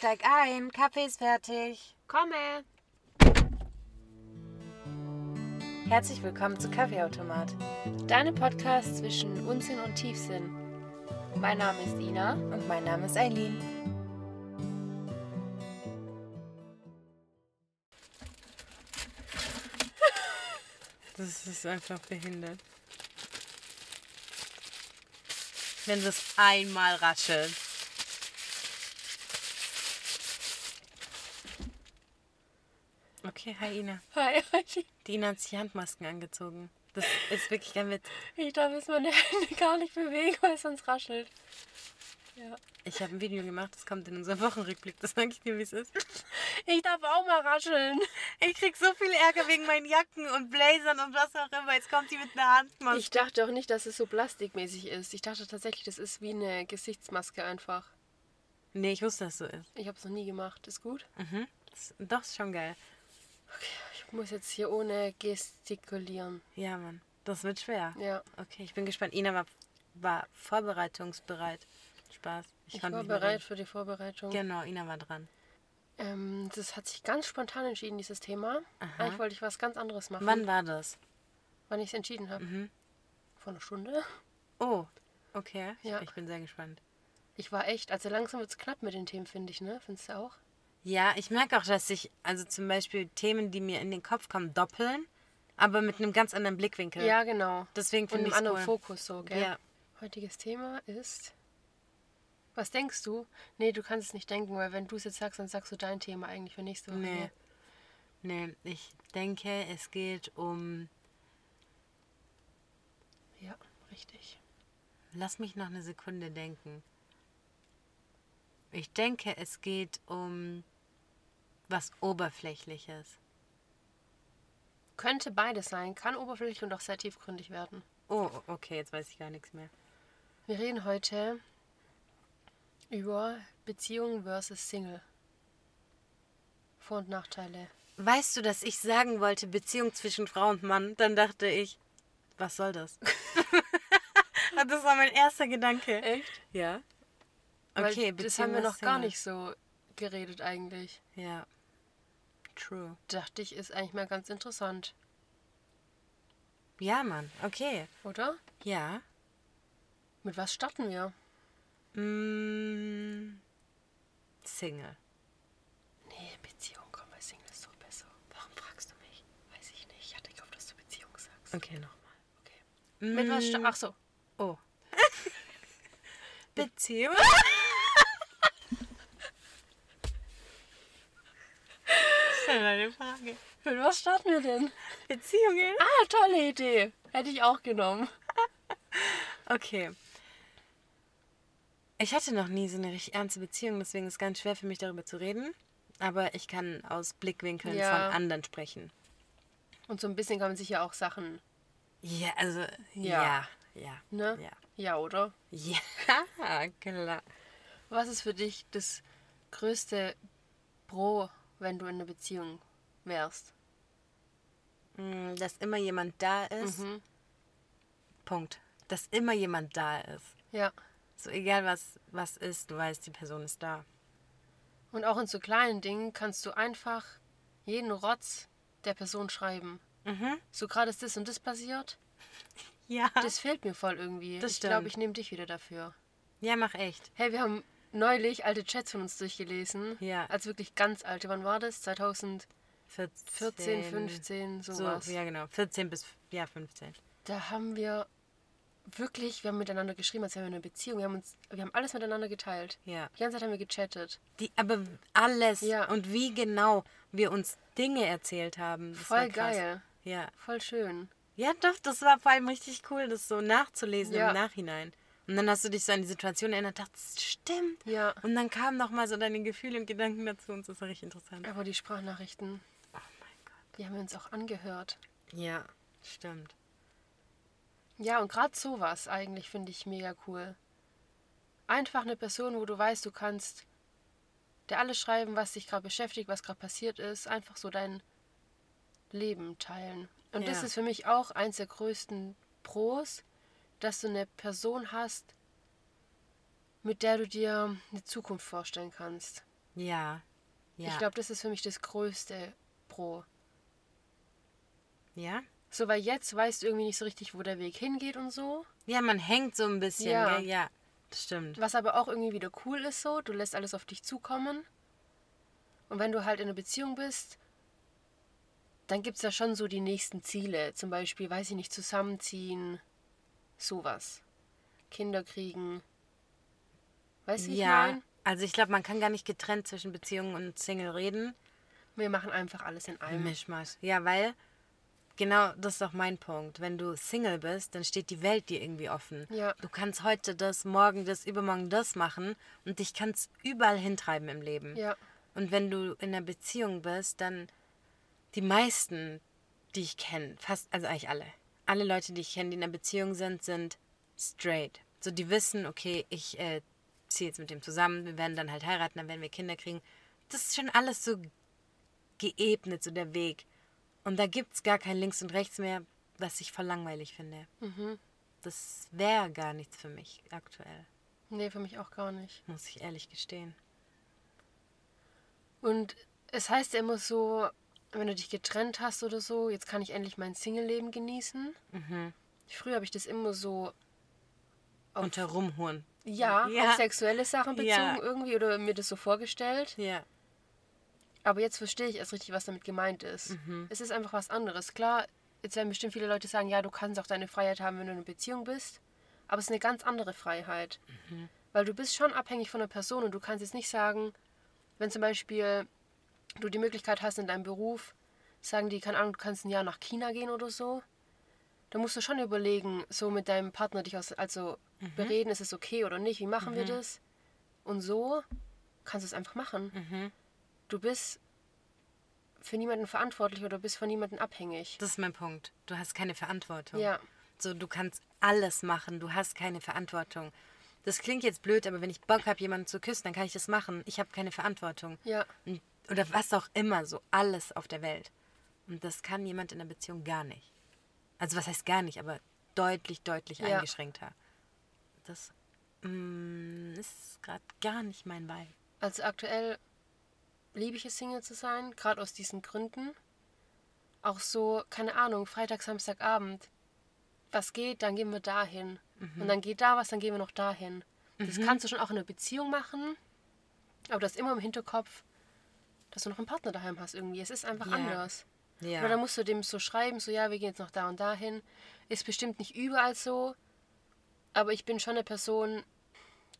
Steig ein, Kaffee ist fertig. Komme! Herzlich willkommen zu Kaffeeautomat. Deine Podcast zwischen Unsinn und Tiefsinn. Mein Name ist Ina. Und mein Name ist Eileen. Das ist einfach behindert. Wenn das einmal raschelt. Okay, hi Ina. Hi, Die Ina hat sich Handmasken angezogen. Das ist wirklich kein Witz. Ich darf jetzt meine Hände gar nicht bewegen, weil es sonst raschelt. Ja. Ich habe ein Video gemacht, das kommt in unserem Wochenrückblick. Das sage ich dir, wie es ist. Ich darf auch mal rascheln. Ich krieg so viel Ärger wegen meinen Jacken und Blazern und was auch immer. Jetzt kommt die mit einer Handmaske. Ich dachte auch nicht, dass es so plastikmäßig ist. Ich dachte tatsächlich, das ist wie eine Gesichtsmaske einfach. nee, ich wusste, dass so ist. Ich habe es noch nie gemacht. Ist gut? Mhm. Das, doch, ist schon geil. Ich muss jetzt hier ohne gestikulieren. Ja, Mann. Das wird schwer. Ja. Okay, ich bin gespannt. Ina war, war vorbereitungsbereit. Spaß. Ich, konnte war bereit für die Vorbereitung. Genau, Ina war dran. Ähm, das hat sich ganz spontan entschieden, dieses Thema. Aha. Eigentlich wollte ich was ganz anderes machen. Wann war das? Wann ich es entschieden habe. Mhm. Vor einer Stunde. Oh, okay. Ja. Ich bin sehr gespannt. Ich war echt, also langsam wird es knapp mit den Themen, finde ich, ne? Findest du auch? Ja, ich merke auch, dass sich, also zum Beispiel Themen, die mir in den Kopf kommen, doppeln, aber mit einem ganz anderen Blickwinkel. Ja, genau. Deswegen finde einem ich anderen cool. Fokus so, gell? Ja. Heutiges Thema ist. Was denkst du? Nee, du kannst es nicht denken, weil wenn du es jetzt sagst, dann sagst du dein Thema eigentlich für nächste Woche. Nee. ne? Nee, ich denke, es geht um. Ja, richtig. Lass mich noch eine Sekunde denken. Ich denke, es geht um was Oberflächliches. Könnte beides sein, kann oberflächlich und auch sehr tiefgründig werden. Oh, okay, jetzt weiß ich gar nichts mehr. Wir reden heute über Beziehung versus Single. Vor- und Nachteile. Weißt du, dass ich sagen wollte, Beziehung zwischen Frau und Mann? Dann dachte ich, was soll das? das war mein erster Gedanke. Echt? Ja. Weil Okay, das Beziehung haben wir noch gar nicht so geredet eigentlich. Ja. True. Dachte ich, ist eigentlich mal ganz interessant, Ja, Mann. Okay. oder? Ja. Mit was starten wir? Mm, Single. Nee, Beziehung, komm, bei Single ist doch besser. Warum fragst du mich? Weiß ich nicht. Ich hatte gehofft, dass du Beziehung sagst. Okay, nochmal. Okay. Mit was sta- Ach so. Oh. Beziehung? Stell eine Frage. Mit was starten wir denn? Beziehungen? Ah, tolle Idee. Hätte ich auch genommen. Okay. Ich hatte noch nie so eine richtig ernste Beziehung, deswegen ist es ganz schwer für mich darüber zu reden. Aber ich kann aus Blickwinkeln Ja. von anderen sprechen. Und so ein bisschen kann man sich ja auch Sachen, Ja, also, Ja. ja, ja. ne? Ja, Ja, oder? ja klar. Was ist für dich das größte Pro, wenn du in einer Beziehung wärst? Mm, Dass immer jemand da ist. Mhm. Punkt. Dass immer jemand da ist. Ja. So egal was, was ist, du weißt, die Person ist da. Und auch in so kleinen Dingen kannst du einfach jeden Rotz der Person schreiben. Mhm. So gerade ist das und das passiert. Ja. Das fehlt mir voll irgendwie. Das ich glaube, ich nehme dich wieder dafür. ja, mach echt. Hey, wir haben neulich alte Chats von uns durchgelesen. Ja. Also wirklich ganz alte. Wann war das? 2014, 14, 15, So, sowas. ja, genau. 14 bis ja, 15. Da haben wir wirklich, wir haben miteinander geschrieben, als wären wir in einer Beziehung. Wir haben, uns, wir haben alles miteinander geteilt. Ja. Die ganze Zeit haben wir gechattet. Die, aber alles Ja. und wie genau wir uns Dinge erzählt haben. Das Voll geil. Ja. Voll schön. Ja, doch, das war vor allem richtig cool, das so nachzulesen Ja. im Nachhinein. Und dann hast du dich so an die Situation erinnert, dachtest, stimmt. Ja. Und dann kamen noch mal so deine Gefühle und Gedanken dazu und das war richtig interessant. Aber die Sprachnachrichten, Oh mein Gott. die haben wir uns auch angehört. Ja, stimmt. Ja, und gerade sowas eigentlich finde ich mega cool. Einfach eine Person, wo du weißt, du kannst der alles schreiben, was dich gerade beschäftigt, was gerade passiert ist, einfach so dein Leben teilen. Und das Ja. ist für mich auch eins der größten Pros, dass du eine Person hast, mit der du dir eine Zukunft vorstellen kannst. Ja. Ja. Ich glaube, das ist für mich das größte Pro. ja? So, weil jetzt weißt du irgendwie nicht so richtig, wo der Weg hingeht und so. Ja, man hängt so ein bisschen, Ja. gell? Ja, das stimmt. Was aber auch irgendwie wieder cool ist so, du lässt alles auf dich zukommen. Und wenn du halt in einer Beziehung bist, dann gibt es ja schon so die nächsten Ziele. Zum Beispiel, weiß ich nicht, zusammenziehen, sowas. Kinder kriegen. Weißt du, wie ich Ja, mein? also ich glaube, man kann gar nicht getrennt zwischen Beziehungen und Single reden. Wir machen einfach alles in einem. Mischmasch. Ja, weil genau das ist doch mein Punkt. Wenn du Single bist, dann steht die Welt dir irgendwie offen. Ja. Du kannst heute das, morgen das, übermorgen das machen und dich kannst überall hintreiben im Leben. Ja. Und wenn du in einer Beziehung bist, dann die meisten, die ich kenne, fast, also eigentlich alle, alle Leute, die ich kenne, die in einer Beziehung sind, sind straight. So, die wissen, okay, ich äh, ziehe jetzt mit dem zusammen, wir werden dann halt heiraten, dann werden wir Kinder kriegen. Das ist schon alles so geebnet, so der Weg. Und da gibt es gar kein Links und Rechts mehr, was ich voll langweilig finde. Das wäre gar nichts für mich aktuell, Nee, für mich auch gar nicht. muss ich ehrlich gestehen. Und es heißt ja immer so, wenn du dich getrennt hast oder so, jetzt kann ich endlich mein Single-Leben genießen. Mhm. Früher habe ich das immer so Auf- Unter Rumhuren. Ja, Ja. auf sexuelle Sachen bezogen Ja. irgendwie oder mir das so vorgestellt. Ja. Aber jetzt verstehe ich erst richtig, was damit gemeint ist. Mhm. Es ist einfach was anderes. Klar, jetzt werden bestimmt viele Leute sagen, ja, du kannst auch deine Freiheit haben, wenn du in einer Beziehung bist. Aber es ist eine ganz andere Freiheit. Mhm. Weil du bist schon abhängig von der Person und du kannst jetzt nicht sagen, wenn zum Beispiel du die Möglichkeit hast in deinem Beruf, sagen die, keine Ahnung, du kannst ein Jahr nach China gehen oder so. Da musst du schon überlegen, so mit deinem Partner dich aus, also Mhm. bereden, ist es okay oder nicht, wie machen wir das? Und so kannst du es einfach machen. Mhm. Du bist für niemanden verantwortlich oder bist von niemandem abhängig. Das ist mein Punkt. Du hast keine Verantwortung. Ja. So, du kannst alles machen, du hast keine Verantwortung. Das klingt jetzt blöd, aber wenn ich Bock habe, jemanden zu küssen, dann kann ich das machen. Ich habe keine Verantwortung. Ja. Und- Oder was auch immer, so alles auf der Welt. Und das kann jemand in der Beziehung gar nicht. Also was heißt gar nicht, aber deutlich, deutlich Ja. eingeschränkter. Das mm, ist gerade gar nicht mein Vibe. Also aktuell liebe ich es, Single zu sein, gerade aus diesen Gründen. Auch so, keine Ahnung, Freitag, Samstagabend. Was geht, dann gehen wir dahin. Und dann geht da was, dann gehen wir noch dahin. Das kannst du schon auch in einer Beziehung machen. Aber das immer im Hinterkopf, dass du noch einen Partner daheim hast irgendwie. Es ist einfach Ja. anders. Ja. Oder dann musst du dem so schreiben, so ja, wir gehen jetzt noch da und dahin. Ist bestimmt nicht überall so. Aber ich bin schon eine Person,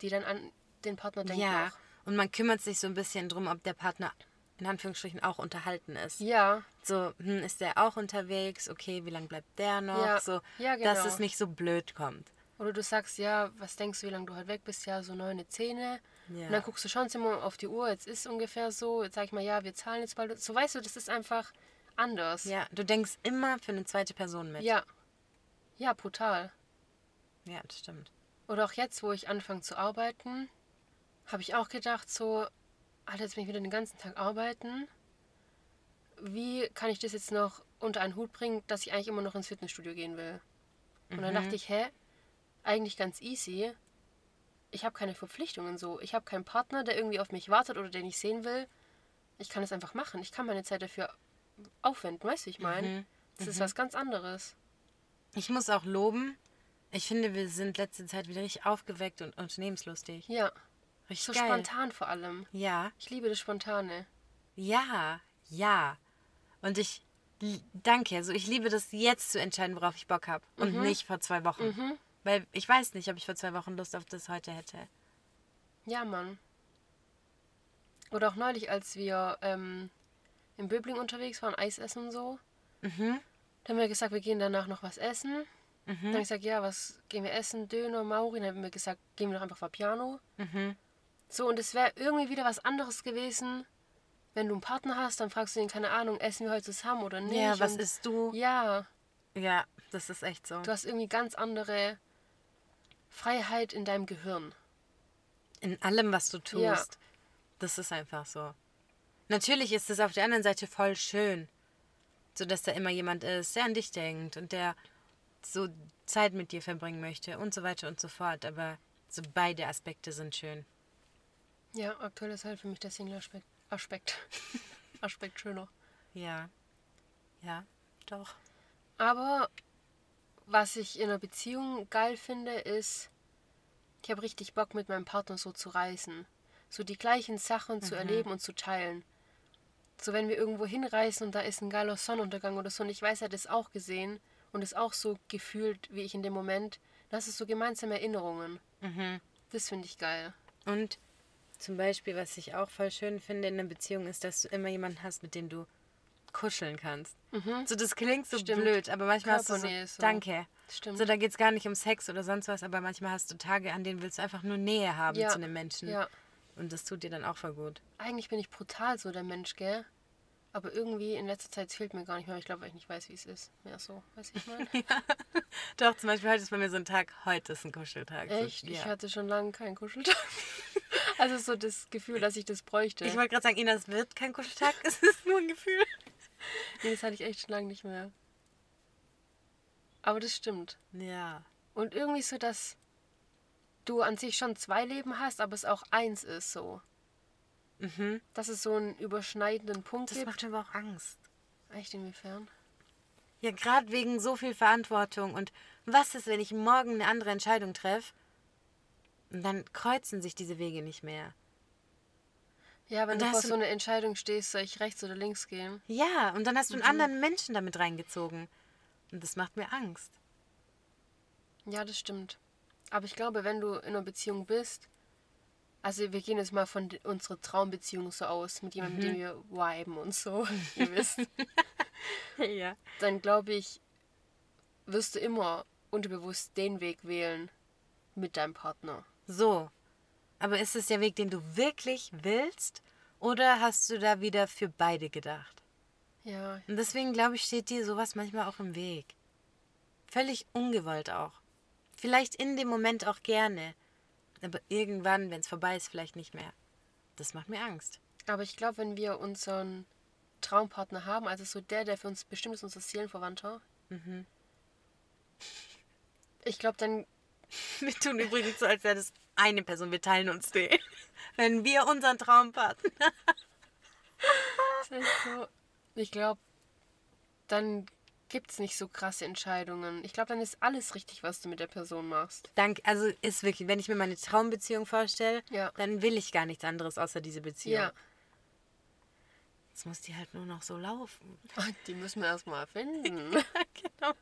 die dann an den Partner denkt. ja. Noch. Und man kümmert sich so ein bisschen drum, ob der Partner in Anführungsstrichen auch unterhalten ist. Ja, So, hm, ist der auch unterwegs? Okay, wie lange bleibt der noch? Ja. So, Ja, dass genau. es nicht so blöd kommt. Oder du sagst, ja, was denkst du, wie lange du halt weg bist? Ja, so neun, Zähne. Ja. Und dann guckst du schon immer auf die Uhr, jetzt ist ungefähr so. Jetzt sag ich mal, ja, wir zahlen jetzt bald. So weißt du, das ist einfach anders. Ja, du denkst immer für eine zweite Person mit. Ja, ja brutal. Ja, das stimmt. Oder auch jetzt, wo ich anfange zu arbeiten, habe ich auch gedacht, so, Alter, jetzt bin ich wieder den ganzen Tag arbeiten. Wie kann ich das jetzt noch unter einen Hut bringen, dass ich eigentlich immer noch ins Fitnessstudio gehen will? Und dann dachte ich, hä, eigentlich ganz easy. Ich habe keine Verpflichtungen so. Ich habe keinen Partner, der irgendwie auf mich wartet oder den ich sehen will. Ich kann es einfach machen. Ich kann meine Zeit dafür aufwenden, weißt du, ich meine? Das ist was ganz anderes. Ich muss auch loben. Ich finde, wir sind letzte Zeit wieder richtig aufgeweckt und unternehmenslustig. Ja, Richtig so geil. spontan vor allem. Ja, Ich liebe das Spontane. ja, ja. Und ich danke. Also ich liebe das jetzt zu entscheiden, worauf ich Bock habe. Und Mhm. nicht vor zwei Wochen. Weil ich weiß nicht, ob ich vor zwei Wochen Lust auf das heute hätte. Ja, Mann. Oder auch neulich, als wir ähm, in Böbling unterwegs waren, Eis essen und so. Mhm. Dann haben wir gesagt, wir gehen danach noch was essen. Dann habe ich gesagt, ja, was gehen wir essen? Döner, Mauri. Dann haben wir gesagt, gehen wir doch einfach Vapiano. Mhm. So, und es wäre irgendwie wieder was anderes gewesen. Wenn du einen Partner hast, dann fragst du ihn, keine Ahnung, essen wir heute zusammen oder nicht? Ja, was und isst du? Ja, Ja, das ist echt so. du hast irgendwie ganz andere Freiheit in deinem Gehirn. In allem, was du tust. Ja. Das ist einfach so. Natürlich ist es auf der anderen Seite voll schön, so dass da immer jemand ist, der an dich denkt und der so Zeit mit dir verbringen möchte und so weiter und so fort. Aber so beide Aspekte sind schön. Ja, aktuell ist halt für mich der Single-Aspekt Aspekt, Aspekt schöner. Ja. Ja, doch. Aber was ich in einer Beziehung geil finde, ist, ich habe richtig Bock mit meinem Partner so zu reisen. So die gleichen Sachen zu erleben und zu teilen. So wenn wir irgendwo hinreisen und da ist ein geiler Sonnenuntergang oder so und ich weiß, er hat es auch gesehen und ist auch so gefühlt wie ich in dem Moment, das ist so gemeinsame Erinnerungen. Das finde ich geil. Und zum Beispiel, was ich auch voll schön finde in einer Beziehung, ist, dass du immer jemanden hast, mit dem du kuscheln kannst. So, das klingt so Stimmt. blöd, aber manchmal hast du so, so. danke. Stimmt. So, da geht es gar nicht um Sex oder sonst was, aber manchmal hast du Tage, an denen willst du einfach nur Nähe haben Ja. zu einem Menschen. Ja. Und das tut dir dann auch voll gut. Eigentlich bin ich brutal so der Mensch, gell? Aber irgendwie in letzter Zeit fehlt mir gar nicht mehr. Ich glaube, weil ich nicht weiß, wie es ist. Mehr so, weiß ich mal. Doch, zum Beispiel heute ist bei mir so ein Tag, heute ist ein Kuscheltag. So, Echt? Ja. Ich hatte schon lange keinen Kuscheltag. also so das Gefühl, dass ich das bräuchte. Ich wollte gerade sagen, Ina, es wird kein Kuscheltag, es ist nur ein Gefühl. Nee, das hatte ich echt schon lange nicht mehr. Aber das stimmt. Ja. Und irgendwie so, dass du an sich schon zwei Leben hast, aber es auch eins ist so. Mhm. Dass es so einen überschneidenden Punkt Das gibt. macht mir aber auch Angst. Echt inwiefern? Ja, gerade wegen so viel Verantwortung. Und was ist, wenn ich morgen eine andere Entscheidung treffe? Und dann kreuzen sich diese Wege nicht mehr. Ja, wenn Und du vor so einer Entscheidung stehst, soll ich rechts oder links gehen? Ja, und dann hast du einen anderen Menschen damit reingezogen. Und das macht mir Angst. Ja, das stimmt. Aber ich glaube, wenn du in einer Beziehung bist, also wir gehen jetzt mal von unserer Traumbeziehung so aus, mit jemandem, mit dem wir viben und so, ihr wisst, Ja. dann glaube ich, wirst du immer unterbewusst den Weg wählen mit deinem Partner. So. Aber ist es der Weg, den du wirklich willst? Oder hast du da wieder für beide gedacht? Ja, Und deswegen glaube ich, steht dir sowas manchmal auch im Weg. Völlig ungewollt auch. Vielleicht in dem Moment auch gerne. Aber irgendwann, wenn es vorbei ist, vielleicht nicht mehr. Das macht mir Angst. aber ich glaube, wenn wir unseren Traumpartner haben, also so der, der für uns bestimmt ist, unser Seelenverwandter, ich glaube, dann Wir tun übrigens so, als wäre das eine Person. Wir teilen uns den. Wenn wir unseren Traumpartner. ist echt so, ich glaube, dann gibt es nicht so krasse Entscheidungen. Ich glaube, dann ist alles richtig, was du mit der Person machst. Dank, also ist wirklich, wenn ich mir meine Traumbeziehung vorstelle, Ja. dann will ich gar nichts anderes außer diese Beziehung. Ja. Jetzt muss die halt nur noch so laufen. Die müssen wir erstmal finden. genau.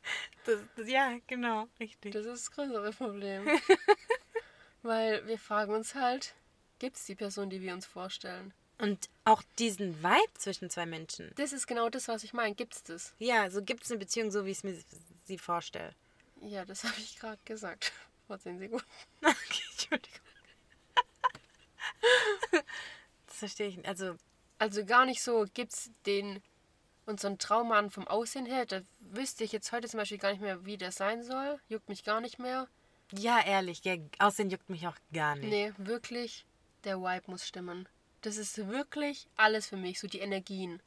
Das, das, ja, genau, richtig. Das ist das größere Problem. Weil wir fragen uns halt, gibt es die Person, die wir uns vorstellen? Und auch diesen Vibe zwischen zwei Menschen. Das ist genau das, was ich meine. Gibt es das? Ja, so gibt es eine Beziehung, so wie ich mir sie vorstelle. Ja, das habe ich gerade gesagt. Vor zehn Sekunden. Okay, Entschuldigung. Das verstehe ich nicht. Also, Also gar nicht so, gibt es den unseren Traummann vom Aussehen her? Da wüsste ich jetzt heute zum Beispiel gar nicht mehr, wie der sein soll. Juckt mich gar nicht mehr. Ja, ehrlich, ja, Aussehen juckt mich auch gar nicht. Nee, wirklich, der Vibe muss stimmen. Das ist wirklich alles für mich, so die Energien.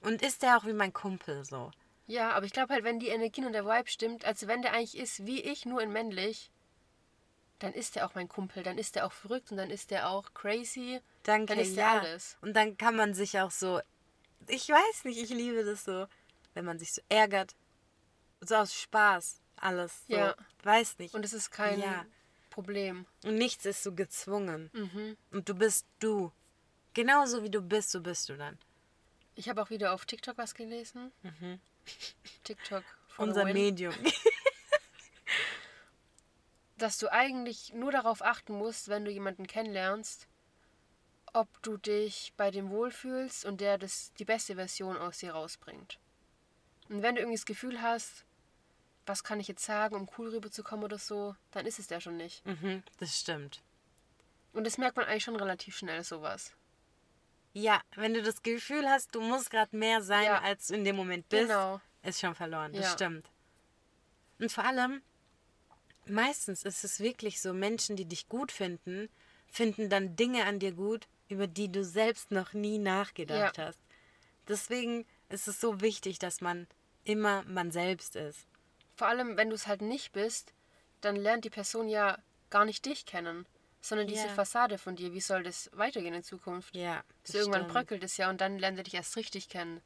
Und ist der auch wie mein Kumpel so? Ja, aber ich glaube halt, wenn die Energien und der Vibe stimmt, also wenn der eigentlich ist wie ich, nur in männlich, dann ist der auch mein Kumpel, dann ist der auch verrückt und dann ist der auch crazy. Danke, Dann ist der ja. alles. Und dann kann man sich auch so, ich weiß nicht, ich liebe das so, wenn man sich so ärgert. So aus Spaß, alles. So. Ja. Weiß nicht. Und es ist kein Ja. Problem. Und nichts ist so gezwungen. Mhm. Und du bist du. Genauso wie du bist, so bist du dann. Ich habe auch wieder auf TikTok was gelesen. TikTok for the Unser. Medium. dass du eigentlich nur darauf achten musst, wenn du jemanden kennenlernst, ob du dich bei dem wohlfühlst und der das, die beste Version aus dir rausbringt. Und wenn du irgendwie das Gefühl hast, was kann ich jetzt sagen, um cool rüberzukommen oder so, dann ist es der schon nicht. mhm, das stimmt. Und das merkt man eigentlich schon relativ schnell, sowas. Ja, wenn du das Gefühl hast, du musst gerade mehr sein, Ja. als du in dem Moment bist, Genau. ist schon verloren. Das Ja. stimmt. Und vor allem, meistens ist es wirklich so, Menschen, die dich gut finden, finden dann Dinge an dir gut, über die du selbst noch nie nachgedacht Ja. hast. Deswegen ist es so wichtig, dass man immer man selbst ist. Vor allem, wenn du es halt nicht bist, dann lernt die Person ja gar nicht dich kennen, sondern diese Ja. Fassade von dir. Wie soll das weitergehen in Zukunft? Ja. So irgendwann bröckelt es ja und dann lernt er dich erst richtig kennen.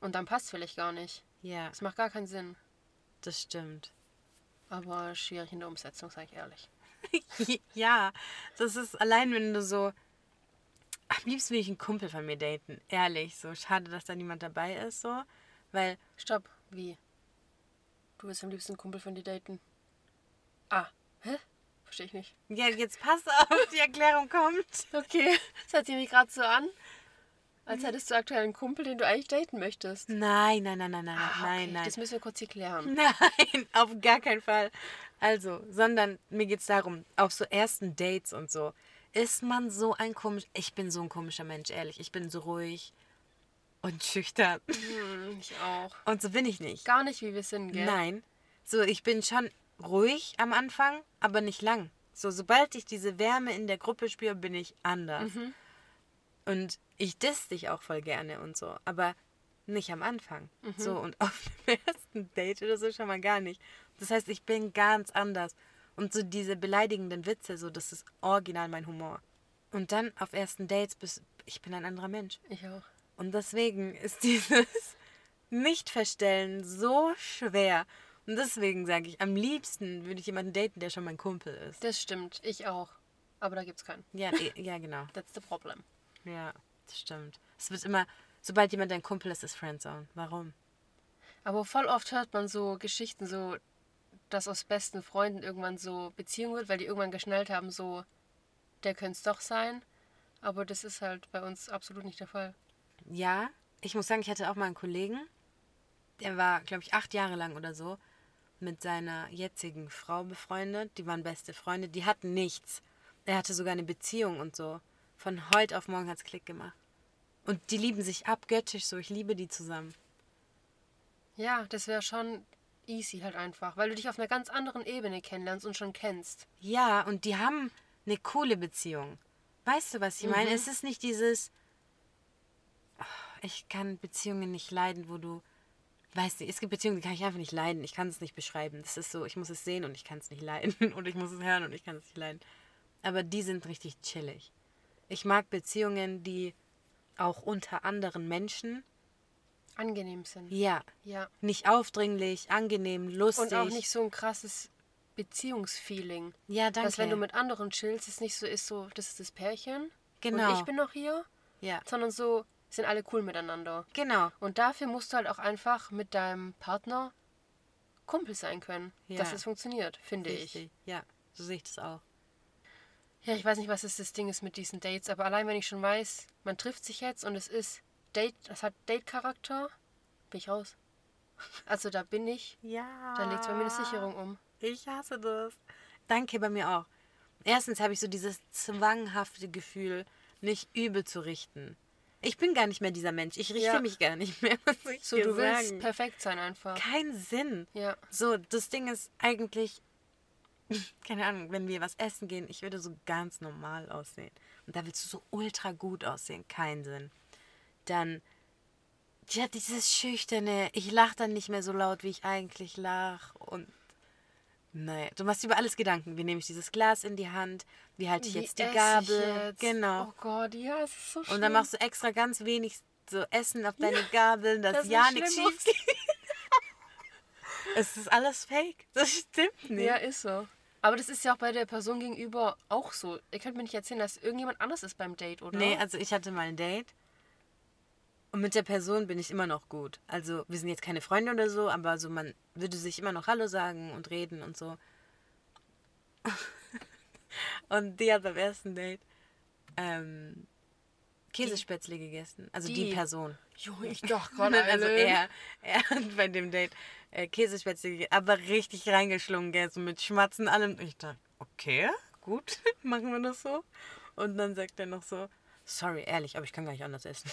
Und dann passt vielleicht gar nicht. Ja, Das macht gar keinen Sinn. das stimmt. Aber schwierig in der Umsetzung, sage ich ehrlich. ja, das ist allein, wenn du so. Am liebsten will ich einen Kumpel von mir daten. Ehrlich, so schade, dass da niemand dabei ist, so. Weil, Stopp. Wie? Du willst am liebsten einen Kumpel von dir daten? Ah. Hä? Verstehe ich nicht. ja, jetzt pass auf, die Erklärung kommt. Okay. Das hört sich nämlich gerade so an, als hättest du aktuell einen Kumpel, den du eigentlich daten möchtest. Nein, nein, nein, nein, nein, Ah, nein, okay. nein. Das müssen wir kurz hier klären. Nein, auf gar keinen Fall. Also, sondern mir geht es darum, auf so ersten Dates und so, ist man so ein komisch. Ich bin so ein komischer Mensch, ehrlich. Ich bin so ruhig und schüchtern. Hm, ich auch. Und so bin ich nicht. Gar nicht, wie wir sind, gell? Nein. So, ich bin schon ruhig am Anfang, aber nicht lang. So, sobald ich diese Wärme in der Gruppe spüre, bin ich anders. Mhm. Und ich diss dich auch voll gerne und so, aber nicht am Anfang. Mhm. So, und auf dem ersten Date oder so schon mal gar nicht. Das heißt, ich bin ganz anders. Und so diese beleidigenden Witze, so, das ist original mein Humor. Und dann auf ersten Dates bist ich bin ein anderer Mensch. Ich auch. Und deswegen ist dieses Nicht-Verstellen so schwer. Und deswegen sage ich, am liebsten würde ich jemanden daten, der schon mein Kumpel ist. Das stimmt. Ich auch. Aber da gibt's keinen. Ja, eh, ja genau. That's the problem. Ja, das stimmt. Es wird immer, sobald jemand dein Kumpel ist, ist Friendzone. Warum? Aber voll oft hört man so Geschichten, so, dass aus besten Freunden irgendwann so Beziehung wird, weil die irgendwann geschnallt haben, so, der könnte es doch sein. Aber das ist halt bei uns absolut nicht der Fall. Ja, ich muss sagen, ich hatte auch mal einen Kollegen, der war, glaube ich, acht Jahre lang oder so mit seiner jetzigen Frau befreundet. Die waren beste Freunde. Die hatten nichts. Er hatte sogar eine Beziehung und so. Von heute auf morgen hat's Klick gemacht. Und die lieben sich abgöttisch so. Ich liebe die zusammen. Ja, das wäre schon easy halt einfach, weil du dich auf einer ganz anderen Ebene kennenlernst und schon kennst. Ja, und die haben eine coole Beziehung. Weißt du, was ich meine? Mhm. Es ist nicht dieses. Ich kann Beziehungen nicht leiden, wo du. Weißt du, es gibt Beziehungen, die kann ich einfach nicht leiden. Ich kann es nicht beschreiben. Das ist so, ich muss es sehen und ich kann es nicht leiden. Oder ich muss es hören und ich kann es nicht leiden. Aber die sind richtig chillig. Ich mag Beziehungen, die auch unter anderen Menschen. Angenehm sind. Ja. Ja. Nicht aufdringlich, angenehm, lustig. Und auch nicht so ein krasses Beziehungsfeeling. Ja, danke. Dass wenn du mit anderen chillst, es nicht so ist, so, das ist das Pärchen. Genau. Und ich bin noch hier. Ja. Sondern so, sind alle cool miteinander. Genau. Und dafür musst du halt auch einfach mit deinem Partner Kumpel sein können, Ja. dass es funktioniert, finde ich. Richtig. Ja, so sehe ich das auch. Ja, ich weiß nicht, was das Ding ist mit diesen Dates, aber allein wenn ich schon weiß, man trifft sich jetzt und es ist Date, das hat Date-Charakter, bin ich raus. Also da bin ich, Ja. da legt bei mir eine Sicherung um. Ich hasse das. Danke, bei mir auch. Erstens habe ich so dieses zwanghafte Gefühl, nicht übel zu richten. Ich bin gar nicht mehr dieser Mensch. Ich richte Ja. mich gar nicht mehr. So, du willst sagen? perfekt sein einfach. Kein Sinn. Ja. So, das Ding ist eigentlich, keine Ahnung, wenn wir was essen gehen, ich würde so ganz normal aussehen. Und da willst du so ultra gut aussehen. Kein Sinn. Dann, ja, dieses Schüchterne, ich lache dann nicht mehr so laut, wie ich eigentlich lach. Und, naja, du machst über alles Gedanken. Wie nehme ich dieses Glas in die Hand? Wie halte ich Wie jetzt die Gabel? Genau. Oh Gott, ja, es ist so schlimm. Und dann machst du extra ganz wenig so Essen auf deine Gabel, dass das ja nichts schief geht. es ist alles fake. Das stimmt nicht. Ja, ist so. Aber das ist ja auch bei der Person gegenüber auch so. Ihr könnt mir nicht erzählen, dass irgendjemand anders ist beim Date, oder? Nee, also ich hatte mal ein Date. Und mit der Person bin ich immer noch gut. Also wir sind jetzt keine Freunde oder so, aber so man würde sich immer noch Hallo sagen und reden und so. und die hat beim ersten Date ähm, Käsespätzle gegessen. Also die, Die? Person. Jo, ich doch gerade. also er, er hat bei dem Date äh, Käsespätzle gegessen, aber richtig reingeschlungen, gell, so mit Schmatzen allem. Und ich dachte, okay, gut, machen wir das so. Und dann sagt er noch so, sorry, ehrlich, aber ich kann gar nicht anders essen.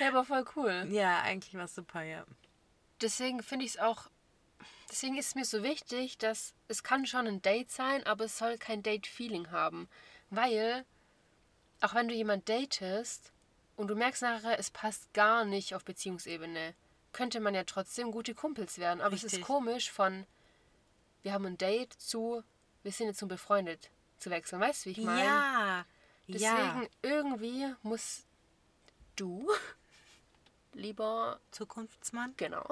Ja, aber voll cool. Ja, eigentlich war es super, ja. Deswegen finde ich es auch. Deswegen ist es mir so wichtig, dass es kann schon ein Date sein, aber es soll kein Date-Feeling haben. Weil, auch wenn du jemand datest und du merkst nachher, es passt gar nicht auf Beziehungsebene, könnte man ja trotzdem gute Kumpels werden. Aber es ist Richtig. komisch von, wir haben ein Date zu, wir sind jetzt um befreundet zu wechseln. Weißt du, wie ich meine? Ja. Deswegen ja. irgendwie muss du, lieber, Zukunftsmann. genau,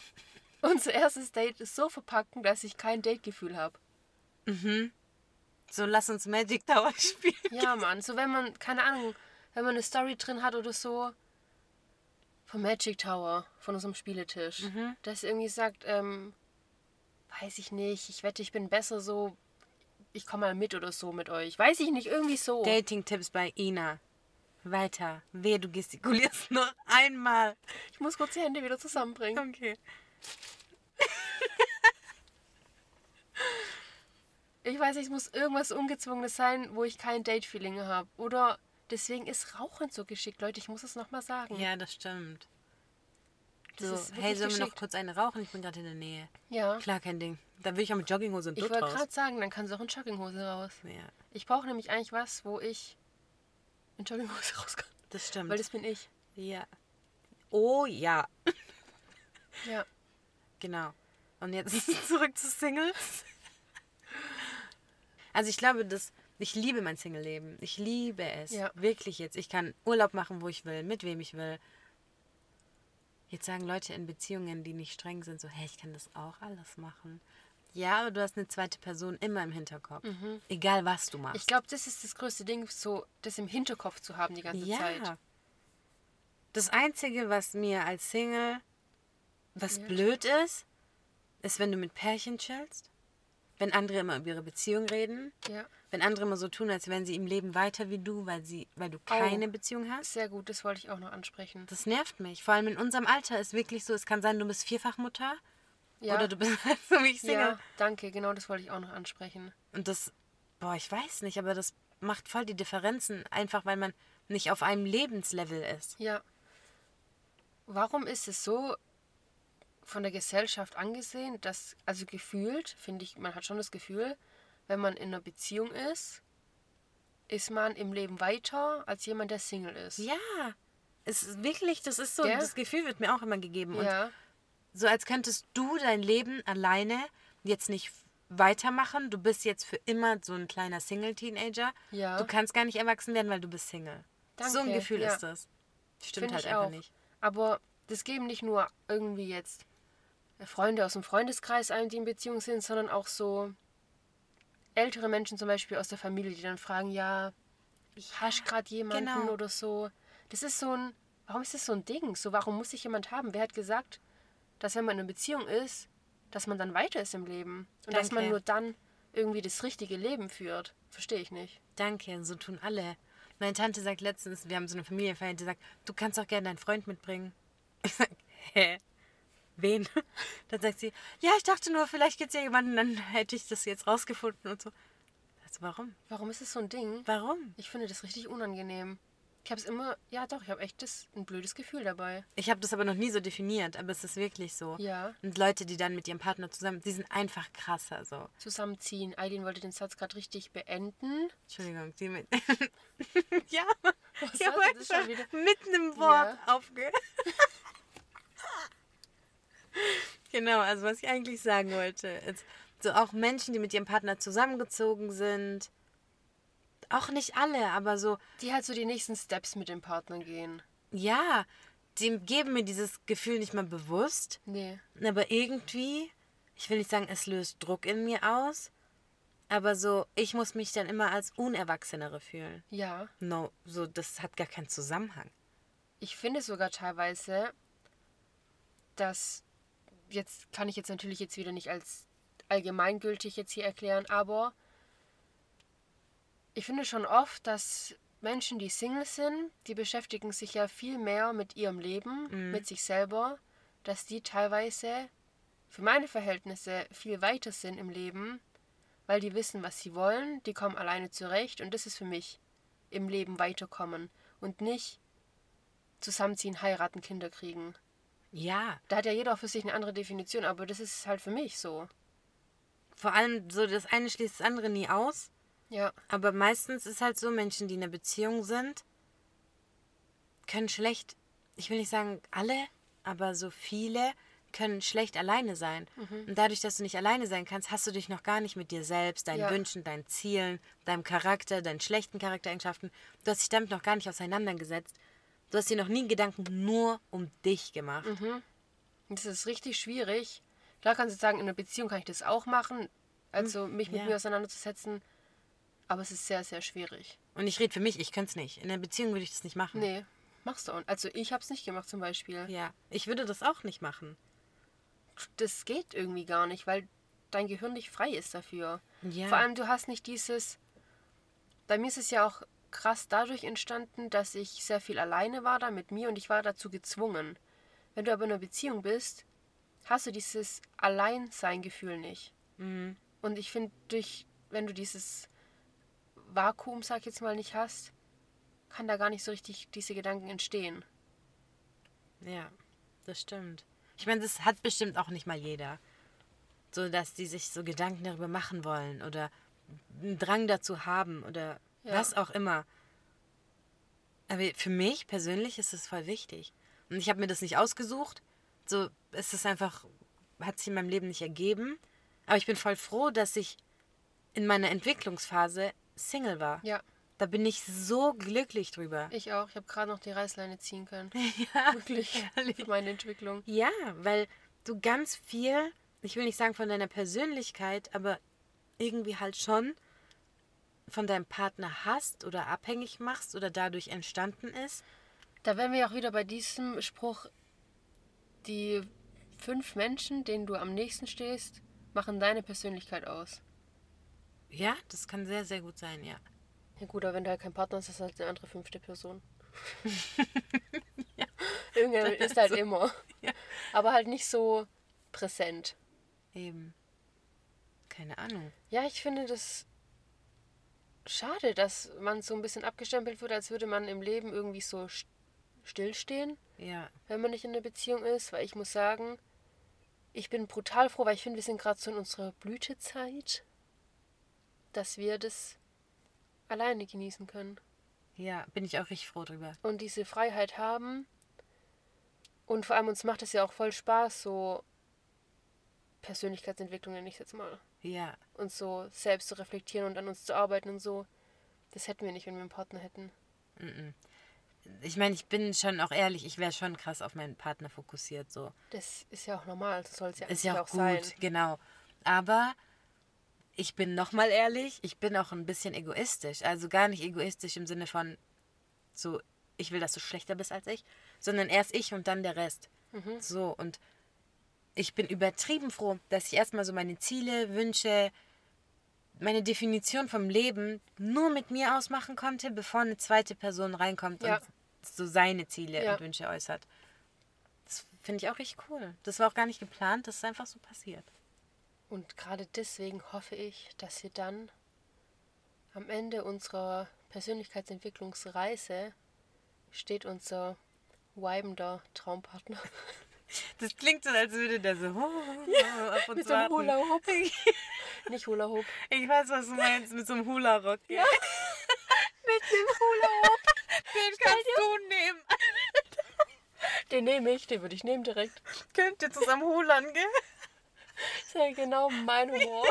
unser erstes Date so verpacken, dass ich kein Dategefühl habe. So, lass uns Magic Tower spielen. Ja, Mann, so wenn man, keine Ahnung, wenn man eine Story drin hat oder so, vom Magic Tower, von unserem Spieletisch, das irgendwie sagt, ähm, weiß ich nicht, ich wette, ich bin besser so, ich komme mal mit oder so mit euch. Weiß ich nicht, irgendwie so. Dating-Tipps bei Ina. Weiter. Wehe, du gestikulierst noch einmal. Ich muss kurz die Hände wieder zusammenbringen. Okay. Ich weiß nicht, es muss irgendwas Ungezwungenes sein, wo ich kein Date-Feeling habe. Oder deswegen ist Rauchen so geschickt, Leute, ich muss es nochmal sagen. Ja, das stimmt. Das so, hey, sollen wir noch kurz eine rauchen? Ich bin gerade in der Nähe. Ja. Klar, kein Ding. Dann will ich auch mit Jogginghose und Ich wollte gerade sagen, dann kannst du auch in Jogginghose raus. Ja, Ich brauche nämlich eigentlich was, wo ich in Jogginghose raus kann. das stimmt. Weil das bin ich. ja. Oh ja. Ja. Genau. Und jetzt zurück zu Singles. Also ich glaube, dass ich liebe mein Single-Leben. Ich liebe es. Ja. Wirklich jetzt. Ich kann Urlaub machen, wo ich will, mit wem ich will. Jetzt sagen Leute in Beziehungen, die nicht streng sind, so, hey, ich kann das auch alles machen. Ja, aber du hast eine zweite Person immer im Hinterkopf. Egal, was du machst. Ich glaube, das ist das größte Ding, so das im Hinterkopf zu haben die ganze ja. Zeit. Das Einzige, was mir als Single, was Ja. blöd ist, ist, wenn du mit Pärchen chillst. Wenn andere immer über ihre Beziehung reden. Ja. Wenn andere immer so tun, als wären sie im Leben weiter wie du, weil, sie, weil du keine Beziehung hast. Sehr gut, das wollte ich auch noch ansprechen. Das nervt mich. Vor allem in unserem Alter ist wirklich so, es kann sein, du bist Vierfachmutter Ja. oder du bist halt so wie ich Single. Ja, danke, genau das wollte ich auch noch ansprechen. Und das, boah, ich weiß nicht, aber das macht voll die Differenzen, einfach weil man nicht auf einem Lebenslevel ist. Ja. Warum ist es so von der Gesellschaft angesehen, dass, also gefühlt, finde ich, man hat schon das Gefühl, wenn man in einer Beziehung ist, ist man im Leben weiter als jemand, der Single ist. Ja, es ist wirklich, das ist so, Gell? das Gefühl wird mir auch immer gegeben. Und Ja, so als könntest du dein Leben alleine jetzt nicht weitermachen. Du bist jetzt für immer so ein kleiner Single-Teenager. Ja. Du kannst gar nicht erwachsen werden, weil du bist Single. so ein Danke, Gefühl ja. ist das. Stimmt finde halt ich einfach auch. nicht. Aber das geben nicht nur irgendwie jetzt Freunde aus dem Freundeskreis ein, die in Beziehung sind, sondern auch so ältere Menschen zum Beispiel aus der Familie, die dann fragen, ja, hast gerade jemanden genau. oder so. Das ist so ein, warum ist das so ein Ding? So, warum muss ich jemand haben? Wer hat gesagt, dass wenn man in einer Beziehung ist, dass man dann weiter ist im Leben? Und dass man Danke. nur dann irgendwie das richtige Leben führt? Verstehe ich nicht. Danke, so tun alle. Meine Tante sagt letztens, wir haben so eine Familienfeier, die sagt, du kannst auch gerne deinen Freund mitbringen. Ich sag, hä? Wen? Dann sagt sie, ja, ich dachte nur, vielleicht gibt es ja jemanden, dann hätte ich das jetzt rausgefunden und so. Also warum? Warum ist es so ein Ding? Warum? Ich finde das richtig unangenehm. Ich habe es immer, ja doch, ich habe echt das, ein blödes Gefühl dabei. Ich habe das aber noch nie so definiert, aber es ist wirklich so. Ja. Und Leute, die dann mit ihrem Partner zusammen, die sind einfach krasser so. Zusammenziehen. Eileen wollte den Satz gerade richtig beenden. Entschuldigung, die mit. ja, Was ich habe schon wieder? mitten im Wort Ja. aufgehört. genau, also was ich eigentlich sagen wollte, ist, so auch Menschen, die mit ihrem Partner zusammengezogen sind, auch nicht alle, aber so, Die halt so die nächsten Steps mit dem Partner gehen. ja, die geben mir dieses Gefühl nicht mal bewusst, Nee. aber irgendwie, ich will nicht sagen, es löst Druck in mir aus, aber so, ich muss mich dann immer als Unerwachsenere fühlen. Ja. No, so, das hat gar keinen Zusammenhang. Ich finde sogar teilweise, dass jetzt kann ich jetzt natürlich jetzt wieder nicht als allgemeingültig jetzt hier erklären, aber ich finde schon oft, dass Menschen, die Single sind, die beschäftigen sich ja viel mehr mit ihrem Leben, mit sich selber, dass die teilweise für meine Verhältnisse viel weiter sind im Leben, weil die wissen, was sie wollen, die kommen alleine zurecht und das ist für mich im Leben weiterkommen und nicht zusammenziehen, heiraten, Kinder kriegen. Ja, Da hat ja jeder auch für sich eine andere Definition, aber das ist halt für mich so. vor allem so, das eine schließt das andere nie aus. Ja, Aber meistens ist halt so, Menschen, die in einer Beziehung sind, können schlecht, ich will nicht sagen alle, aber so viele können schlecht alleine sein. Mhm. Und dadurch, dass du nicht alleine sein kannst, hast du dich noch gar nicht mit dir selbst, deinen Ja. Wünschen, deinen Zielen, deinem Charakter, deinen schlechten Charaktereigenschaften, du hast dich damit noch gar nicht auseinandergesetzt. Du hast dir noch nie Gedanken nur um dich gemacht. Mhm. Das ist richtig schwierig. Klar kannst du sagen, in einer Beziehung kann ich das auch machen, also mich mit ja. mir auseinanderzusetzen. Aber es ist sehr, sehr schwierig. Und ich rede für mich, ich könnte es nicht. In einer Beziehung würde ich das nicht machen. Nee, machst du auch. Also ich habe es nicht gemacht zum Beispiel. Ja, ich würde das auch nicht machen. Das geht irgendwie gar nicht, weil dein Gehirn nicht frei ist dafür. Ja. Vor allem, du hast nicht dieses. Bei mir ist es ja auch krass dadurch entstanden, dass ich sehr viel alleine war da mit mir und ich war dazu gezwungen. Wenn du aber in einer Beziehung bist, hast du dieses Alleinsein-Gefühl nicht. Mhm. Und ich finde, durch, wenn du dieses Vakuum, sag ich jetzt mal, nicht hast, kann da gar nicht so richtig diese Gedanken entstehen. Ja, das stimmt. Ich meine, das hat bestimmt auch nicht mal jeder. So, dass die sich so Gedanken darüber machen wollen oder einen Drang dazu haben oder Ja. was auch immer. Aber für mich persönlich ist es voll wichtig. Und ich habe mir das nicht ausgesucht. So ist es einfach, hat sich in meinem Leben nicht ergeben. Aber ich bin voll froh, dass ich in meiner Entwicklungsphase Single war. Ja, Da bin ich so glücklich drüber. ich auch. Ich habe gerade noch die Reißleine ziehen können. Ja, Wirklich. ehrlich. Für meine Entwicklung. Ja, weil du ganz viel, ich will nicht sagen von deiner Persönlichkeit, aber irgendwie halt schon von deinem Partner hast oder abhängig machst oder dadurch entstanden ist. Da wären wir auch wieder bei diesem Spruch, die fünf Menschen, denen du am nächsten stehst, machen deine Persönlichkeit aus. Ja, das kann sehr, sehr gut sein, ja. Ja gut, aber wenn du halt keinen Partner hast, ist halt eine andere fünfte Person. Irgendwer ist halt immer. Ja. Aber halt nicht so präsent. Eben. Keine Ahnung. Ja, ich finde das schade, dass man so ein bisschen abgestempelt wird, als würde man im Leben irgendwie so st- stillstehen, Ja, wenn man nicht in einer Beziehung ist. Weil ich muss sagen, ich bin brutal froh, weil ich finde, wir sind gerade so in unserer Blütezeit, dass wir das alleine genießen können. ja, bin ich auch richtig froh drüber. und diese Freiheit haben. Und vor allem uns macht es ja auch voll Spaß, so Persönlichkeitsentwicklung nenne ich es jetzt mal. Ja, Und so selbst zu reflektieren und an uns zu arbeiten und so. Das hätten wir nicht, wenn wir einen Partner hätten. ich meine, ich bin schon auch ehrlich, ich wäre schon krass auf meinen Partner fokussiert, so. Das ist ja auch normal, das soll es ja Ist ja auch, auch gut, sein. genau. Aber ich bin nochmal ehrlich, ich bin auch ein bisschen egoistisch. Also gar nicht egoistisch im Sinne von so, ich will, dass du schlechter bist als ich, sondern erst ich und dann der Rest. Mhm. So, und ich bin übertrieben froh, dass ich erstmal so meine Ziele, Wünsche, meine Definition vom Leben nur mit mir ausmachen konnte, bevor eine zweite Person reinkommt Ja. und so seine Ziele Ja. und Wünsche äußert. Das finde ich auch richtig cool. Das war auch gar nicht geplant, das ist einfach so passiert. Und gerade deswegen hoffe ich, dass wir dann am Ende unserer Persönlichkeitsentwicklungsreise steht unser weibender Traumpartner. Das klingt so, als würde der so auf uns Mit so einem. Hula Hoop. Nicht Hula Hoop. Ich weiß, was du meinst, mit so einem Hula-Rock. Ja. Mit dem Hula Hoop. Den kannst du nehmen. Den nehme ich, den würde ich nehmen direkt. Könnt ihr zusammen hulern, gell? Das ist ja genau mein Humor.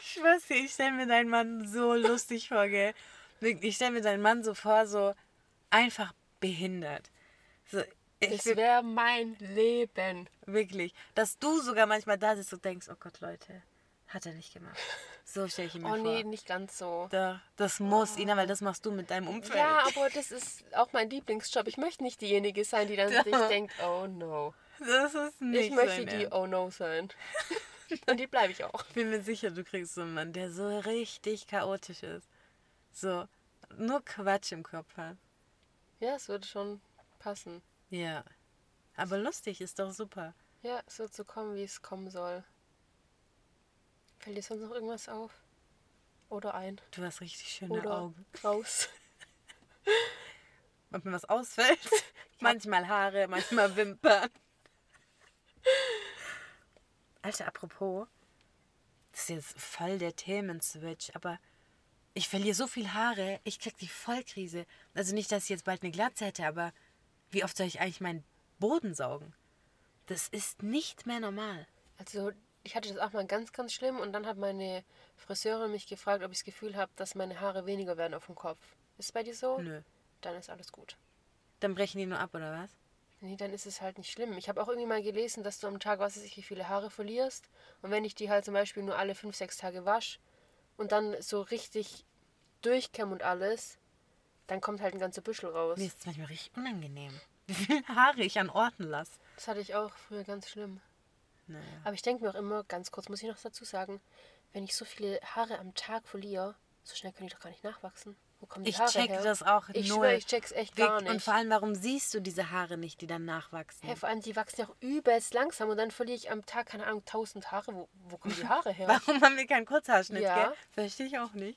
Ich schwör's dir, ich stelle mir deinen Mann so lustig vor, gell? Ich stelle mir deinen Mann so vor, so einfach behindert. So, Das wäre mein Leben. wirklich, dass du sogar manchmal da sitzt und denkst, oh Gott, Leute, hat er nicht gemacht. So stelle ich ihn mir Oh vor. nee, nicht ganz so. Doch, das muss, Ina, weil das machst du mit deinem Umfeld. Ja, aber das ist auch mein Lieblingsjob. Ich möchte nicht diejenige sein, die dann sich Doch. denkt, oh no. Das ist nicht Ich möchte die Ernst. oh no sein. Und die bleibe ich auch. Ich bin mir sicher, du kriegst so einen Mann, der so richtig chaotisch ist. So, nur Quatsch im Kopf hat. Ja, es würde schon passen. Ja. Aber lustig ist doch super. Ja, es wird so kommen, wie es kommen soll. Fällt dir sonst noch irgendwas auf? Oder ein? Du hast richtig schöne Oder Augen. raus? Ob mir was ausfällt? manchmal Haare, manchmal Wimpern. Alter, apropos, das ist jetzt voll der Themenswitch, aber ich verliere so viel Haare, ich krieg die Vollkrise. Also nicht, dass ich jetzt bald eine Glatze hätte, aber wie oft soll ich eigentlich meinen Boden saugen? Das ist nicht mehr normal. Also ich hatte das auch mal ganz, ganz schlimm und dann hat meine Friseurin mich gefragt, ob ich das Gefühl habe, dass meine Haare weniger werden auf dem Kopf. Ist es bei dir so? Nö. Dann ist alles gut. Dann brechen die nur ab, oder was? Nee, dann ist es halt nicht schlimm. Ich habe auch irgendwie mal gelesen, dass du am Tag, was weiß ich, wie viele Haare verlierst. Und wenn ich die halt zum Beispiel nur alle fünf, sechs Tage wasche und dann so richtig durchkämme und alles, dann kommt halt ein ganzer Büschel raus. Mir ist es manchmal richtig unangenehm. Wie viele Haare ich an Orten lasse. Das hatte ich auch früher ganz schlimm. Naja. Aber ich denke mir auch immer, ganz kurz muss ich noch dazu sagen, wenn ich so viele Haare am Tag verliere, so schnell können die doch gar nicht nachwachsen. Wo kommen die Ich Haare check her? das auch Ich null. schwöre, ich check's echt gar Wirkt- Und nicht. vor allem, warum siehst du diese Haare nicht, die dann nachwachsen? Hä, vor allem, die wachsen ja auch übelst langsam und dann verliere ich am Tag, keine Ahnung, 1000 Haare. Wo, wo kommen die Haare her? Warum haben wir keinen Kurzhaarschnitt, Ja. gell? Verstehe ich auch nicht.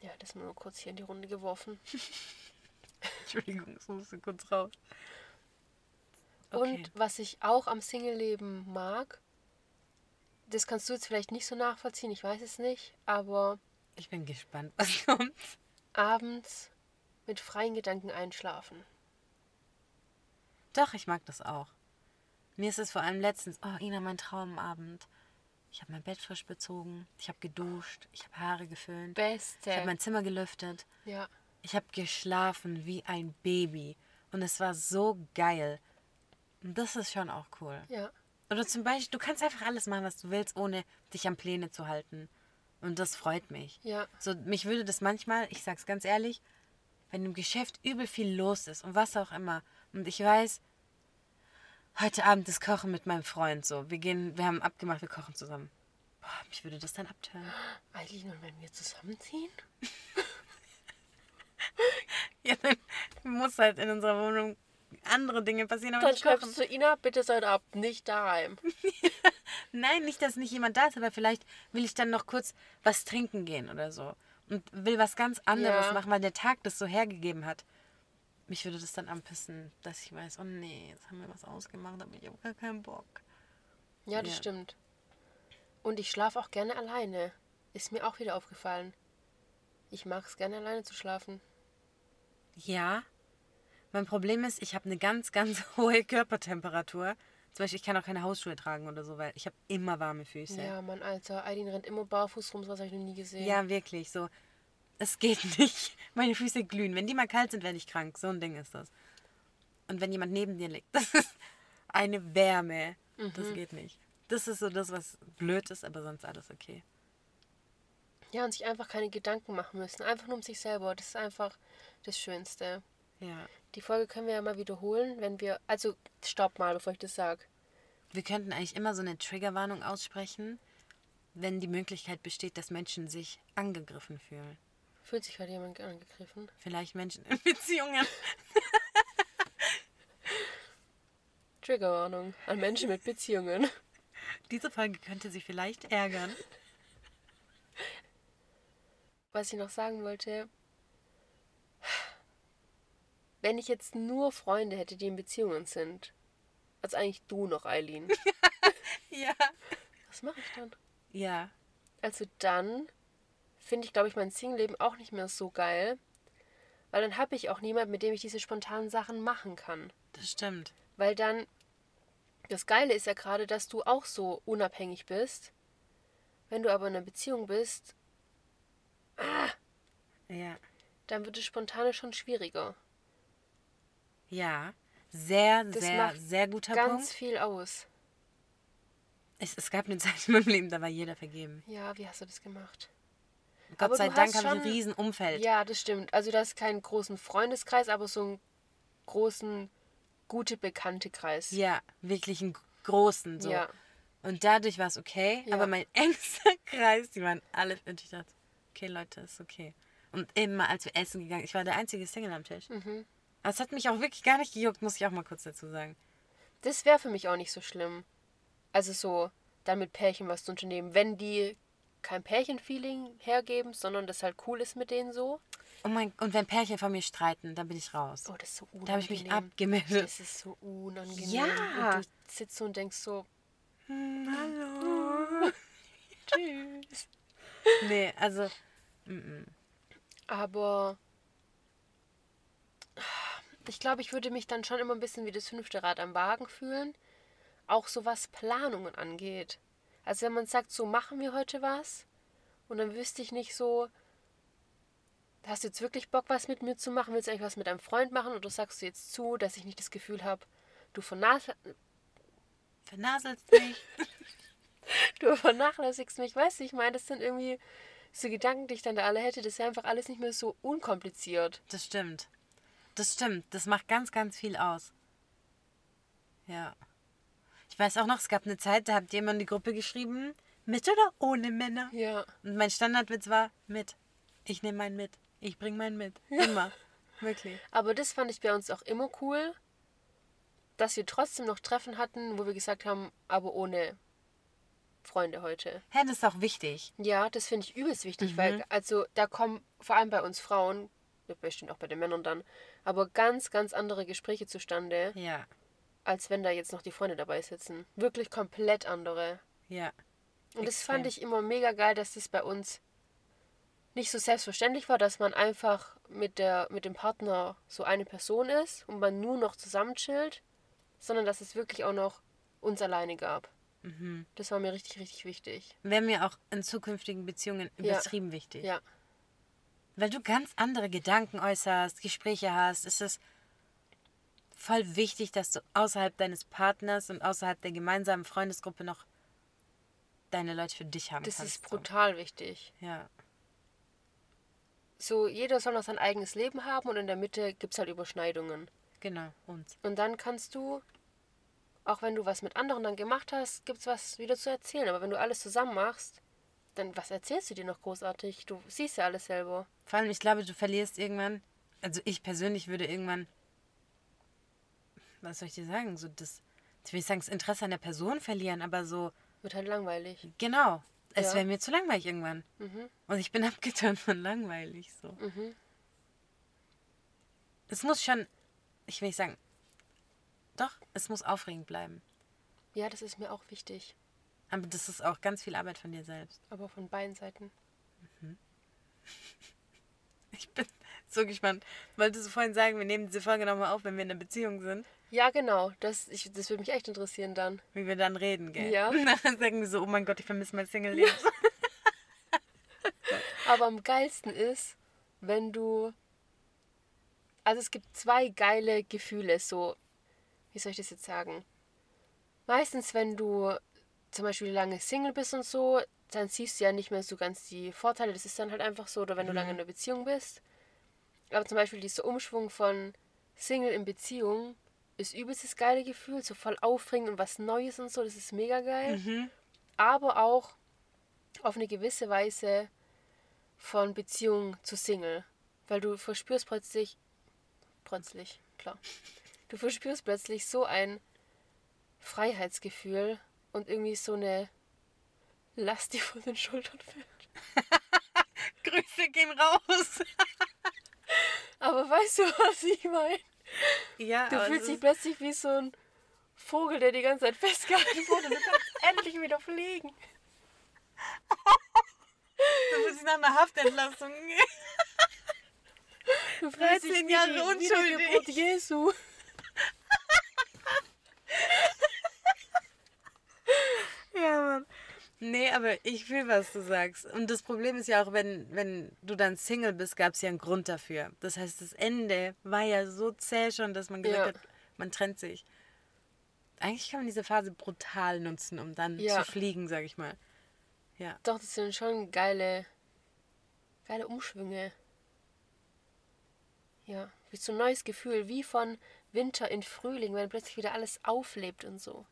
ja, das mal nur kurz hier in die Runde geworfen. Entschuldigung, das musste kurz raus. Und was ich auch am Single-Leben mag, das kannst du jetzt vielleicht nicht so nachvollziehen, ich weiß es nicht, aber ich bin gespannt, was kommt. Abends mit freien Gedanken einschlafen. Doch, ich mag das auch. Mir ist es vor allem letztens, oh Ina, mein Traumabend. Ich habe mein Bett frisch bezogen, ich habe geduscht, ich habe Haare geföhnt, Beste. ich habe mein Zimmer gelüftet, ja. ich habe geschlafen wie ein Baby. Und es war so geil. Und das ist schon auch cool. Ja. Oder zum Beispiel, du kannst einfach alles machen, was du willst, ohne dich an Pläne zu halten. Und das freut mich. Ja. So, mich würde das manchmal, ich sag's ganz ehrlich, wenn im Geschäft übel viel los ist und was auch immer. Und ich weiß, heute Abend ist Kochen mit meinem Freund so. Wir gehen, wir haben abgemacht, wir kochen zusammen. Boah, mich würde das dann abtören. Eileen, und wenn wir zusammenziehen? Ja, dann muss halt in unserer Wohnung andere Dinge passieren, aber Dann schreibst du Ina, bitte seid ab, nicht daheim. Nein, nicht, dass nicht jemand da ist, aber vielleicht will ich dann noch kurz was trinken gehen oder so. Und will was ganz anderes Ja. machen, weil der Tag das so hergegeben hat. Mich würde das dann anpissen, dass ich weiß, oh nee, jetzt haben wir was ausgemacht, aber ich habe gar keinen Bock. Ja, das Ja. stimmt. Und ich schlafe auch gerne alleine. Ist mir auch wieder aufgefallen. Ich mag es gerne alleine zu schlafen. Ja. Mein Problem ist, ich habe eine ganz, ganz hohe Körpertemperatur. Zum Beispiel, ich kann auch keine Hausschuhe tragen oder so, weil ich habe immer warme Füße. Ja, Mann, Alter. Eileen rennt immer barfuß rum, sowas habe ich noch nie gesehen. Ja, wirklich, so. Es geht nicht. Meine Füße glühen. Wenn die mal kalt sind, werde ich krank. So ein Ding ist das. Und wenn jemand neben dir liegt, das ist eine Wärme. Das geht nicht. Das ist so das, was blöd ist, aber sonst alles okay. Ja, und sich einfach keine Gedanken machen müssen. Einfach nur um sich selber. Das ist einfach das Schönste. Ja. Die Folge können wir ja mal wiederholen, wenn wir. Also, stopp mal, bevor ich das sage. Wir könnten eigentlich immer so eine Triggerwarnung aussprechen, wenn die Möglichkeit besteht, dass Menschen sich angegriffen fühlen. Fühlt sich gerade jemand angegriffen? Vielleicht Menschen in Beziehungen. Triggerwarnung an Menschen mit Beziehungen. Diese Folge könnte sie vielleicht ärgern. Was ich noch sagen wollte. Wenn ich jetzt nur Freunde hätte, die in Beziehungen sind. Also eigentlich du noch, Eileen. Ja. Was mache ich dann? Ja. Also dann finde ich, glaube ich, mein Single-Leben auch nicht mehr so geil. Weil dann habe ich auch niemand, mit dem ich diese spontanen Sachen machen kann. Das stimmt. Weil dann, das Geile ist ja gerade, dass du auch so unabhängig bist. Wenn du aber in einer Beziehung bist, Ja. dann wird das Spontane schon schwieriger. Ja. Sehr, Das sehr, macht sehr guter Ganz Punkt. viel aus. Es, es gab eine Zeit in meinem Leben, da war jeder vergeben. Ja, wie hast du das gemacht? Gott Aber sei Dank habe ich ein riesen Umfeld. Ja, das stimmt. Also das ist keinen großen Freundeskreis, aber so einen großen, gute bekannte Kreis. Ja, wirklich einen großen. So. Ja. Und dadurch war es okay. Ja. Aber mein engster Kreis, die waren alle. Und ich dachte, okay, Leute, ist okay. Und immer, als wir essen gegangen, ich war der einzige Single am Tisch. Mhm. Aber es hat mich auch wirklich gar nicht gejuckt, muss ich auch mal kurz dazu sagen. Das wäre für mich auch nicht so schlimm. Also so, dann mit Pärchen was zu unternehmen. Wenn die kein Pärchenfeeling hergeben, sondern das halt cool ist mit denen so. Oh mein, und wenn Pärchen von mir streiten, dann bin ich raus. Oh, das ist so unangenehm. da habe ich mich abgemeldet. Das ist so unangenehm. Ja. Und du sitzt so und denkst so, Hallo. tschüss. nee, also, Aber ich glaube, ich würde mich dann schon immer ein bisschen wie das fünfte Rad am Wagen fühlen. Auch so was Planungen angeht. Also wenn man sagt, so machen wir heute was und dann wüsste ich nicht so, hast du jetzt wirklich Bock, was mit mir zu machen? Willst du eigentlich was mit deinem Freund machen oder sagst du jetzt zu, dass ich nicht das Gefühl habe, du vernas Vernaselst mich. du vernachlässigst mich, weißt du, ich meine, das sind irgendwie so Gedanken, die ich dann da alle hätte, das wäre einfach alles nicht mehr so unkompliziert. Das stimmt. Das stimmt. Das macht ganz, ganz viel aus. Ja. Ich weiß auch noch, es gab eine Zeit, da habt ihr immer in die Gruppe geschrieben, mit oder ohne Männer? Ja. Und mein Standardwitz war, mit. Ich nehme meinen mit. Ich bringe meinen mit. Immer. Wirklich. Aber das fand ich bei uns auch immer cool, dass wir trotzdem noch Treffen hatten, wo wir gesagt haben, aber ohne Freunde heute. Hä, das ist auch wichtig. Ja, das finde ich übelst wichtig, weil also da kommen vor allem bei uns Frauen, bestimmt auch bei den Männern dann, aber ganz, ganz andere Gespräche zustande, Ja. als wenn da jetzt noch die Freunde dabei sitzen. Wirklich komplett andere. Ja. Und das Extrem. fand ich immer mega geil, dass das bei uns nicht so selbstverständlich war, dass man einfach mit, der, mit dem Partner so eine Person ist und man nur noch zusammen chillt, sondern dass es wirklich auch noch uns alleine gab. Mhm. Das war mir richtig, richtig wichtig. Wäre mir auch in zukünftigen Beziehungen Ja. übertrieben wichtig. Ja, Weil du ganz andere Gedanken äußerst, Gespräche hast, ist es voll wichtig, dass du außerhalb deines Partners und außerhalb der gemeinsamen Freundesgruppe noch deine Leute für dich haben das kannst. ist brutal wichtig. So. Ja. So, jeder soll noch sein eigenes Leben haben und in der Mitte gibt es halt Überschneidungen. Genau, uns. Und dann kannst du, auch wenn du was mit anderen dann gemacht hast, gibt es was wieder zu erzählen. Aber wenn du alles zusammen machst, dann was erzählst du dir noch großartig? Du siehst ja alles selber. Vor allem, ich glaube, du verlierst irgendwann, also ich persönlich würde irgendwann, was soll ich dir sagen, so das, ich will nicht sagen, das Interesse an der Person verlieren, aber so, Wird halt langweilig. genau, es Ja. wäre mir zu langweilig irgendwann. Mhm. Und ich bin abgetan von langweilig, so. Mhm. Es muss schon, ich will nicht sagen, doch, es muss aufregend bleiben. Ja, das ist mir auch wichtig. Aber das ist auch ganz viel Arbeit von dir selbst. Aber von beiden Seiten. Ich bin so gespannt. Wolltest du vorhin sagen, wir nehmen diese Folge nochmal auf, wenn wir in einer Beziehung sind? Ja, genau. Das, ich, das würde mich echt interessieren dann. Wie wir dann reden, gell? Ja. Dann sagen wir so, oh mein Gott, ich vermisse mein Single-Leben. Aber am geilsten ist, wenn du. Also es gibt zwei geile Gefühle, so. Wie soll ich das jetzt sagen? Meistens, wenn du zum Beispiel lange Single bist und so, dann siehst du ja nicht mehr so ganz die Vorteile. Das ist dann halt einfach so, oder wenn du lange in einer Beziehung bist. Aber zum Beispiel dieser Umschwung von Single in Beziehung ist übelst das geile Gefühl, so voll aufregend und was Neues und so, das ist mega geil. Mhm. Aber auch auf eine gewisse Weise von Beziehung zu Single. Weil du verspürst plötzlich, plötzlich, klar, du verspürst plötzlich so ein Freiheitsgefühl und irgendwie so eine Last, die von den Schultern fällt. Grüße gehen raus. Aber weißt du, was ich meine? Ja, Du fühlst dich plötzlich wie so ein Vogel, der die ganze Zeit festgehalten wurde und du kannst endlich wieder fliegen. du fühlst dich nach einer Haftentlassung. Du fühlst dich 13 wie Jahre die unschuldig. Jesu. Ja, Mann. Nee, aber ich fühle, was du sagst. Und das Problem ist ja auch, wenn, wenn du dann Single bist, gab es ja einen Grund dafür. Das heißt, das Ende war ja so zäh schon, dass man gesagt Ja. hat, man trennt sich. Eigentlich kann man diese Phase brutal nutzen, um dann Ja. zu fliegen, sag ich mal. Ja. Doch, das sind schon geile, geile Umschwünge. Ja, wie so ein neues Gefühl, wie von Winter in Frühling, wenn plötzlich wieder alles auflebt und so.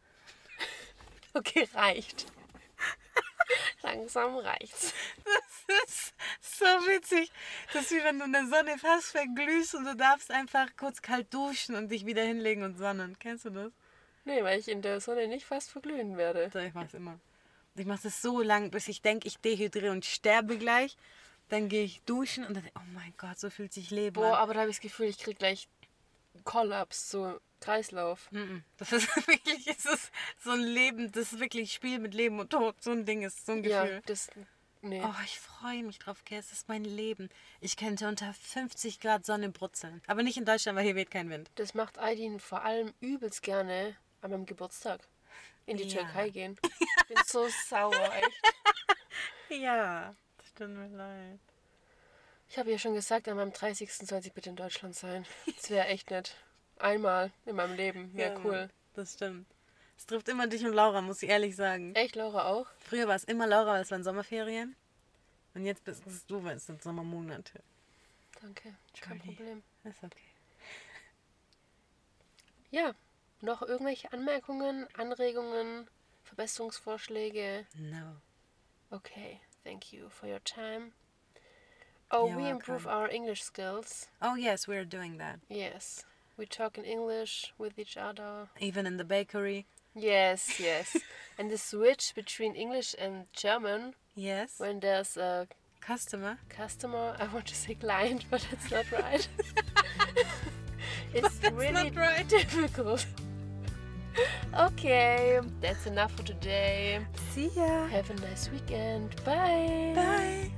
Okay, reicht. Langsam reicht's. Das ist so witzig. Das ist wie wenn du in der Sonne fast verglühst und du darfst einfach kurz kalt duschen und dich wieder hinlegen und sonnen. Kennst du das? Nee, weil ich in der Sonne nicht fast verglühen werde. So, ich mach's immer. Ich mach das so lang, bis ich denke, ich dehydriere und sterbe gleich. Dann gehe ich duschen und dann oh mein Gott, so fühlt sich Leben Boah, an. aber da habe ich das Gefühl, ich krieg gleich Kollaps, so Kreislauf. Das ist wirklich, es ist so ein Leben, das ist wirklich Spiel mit Leben und Tod. So ein Ding ist so ein Ja, Gefühl. das. Nee. Oh, ich freue mich drauf, gell? Es ist mein Leben. Ich könnte unter 50 Grad Sonne brutzeln. Aber nicht in Deutschland, weil hier weht kein Wind. Das macht Aidin vor allem übelst gerne an meinem Geburtstag. in die Ja. Türkei gehen. Ich bin so sauer, echt. Ja, das tut mir leid. Ich habe ja schon gesagt, an meinem 30. soll sie bitte in Deutschland sein. Das wäre echt nett. Einmal in meinem Leben. Wäre Ja, cool. Das stimmt. Es trifft immer dich und Laura, muss ich ehrlich sagen. Echt, Laura auch? Früher war es immer Laura, weil es waren Sommerferien. Und jetzt bist es du, weil es sind Sommermonate. Danke. Kein. Problem. Ist okay. Ja, noch irgendwelche Anmerkungen, Anregungen, Verbesserungsvorschläge? No. Okay, thank you for your time. Oh, You're we improve welcome. our English skills. Oh yes, we're doing that. Yes. We talk in English with each other. Even in the bakery. Yes, yes. and the switch between English and German Yes. when there's a Customer. customer, I want to say client, but it's not right. it's really not right. difficult. okay, that's enough for today. See ya. Have a nice weekend. Bye. Bye.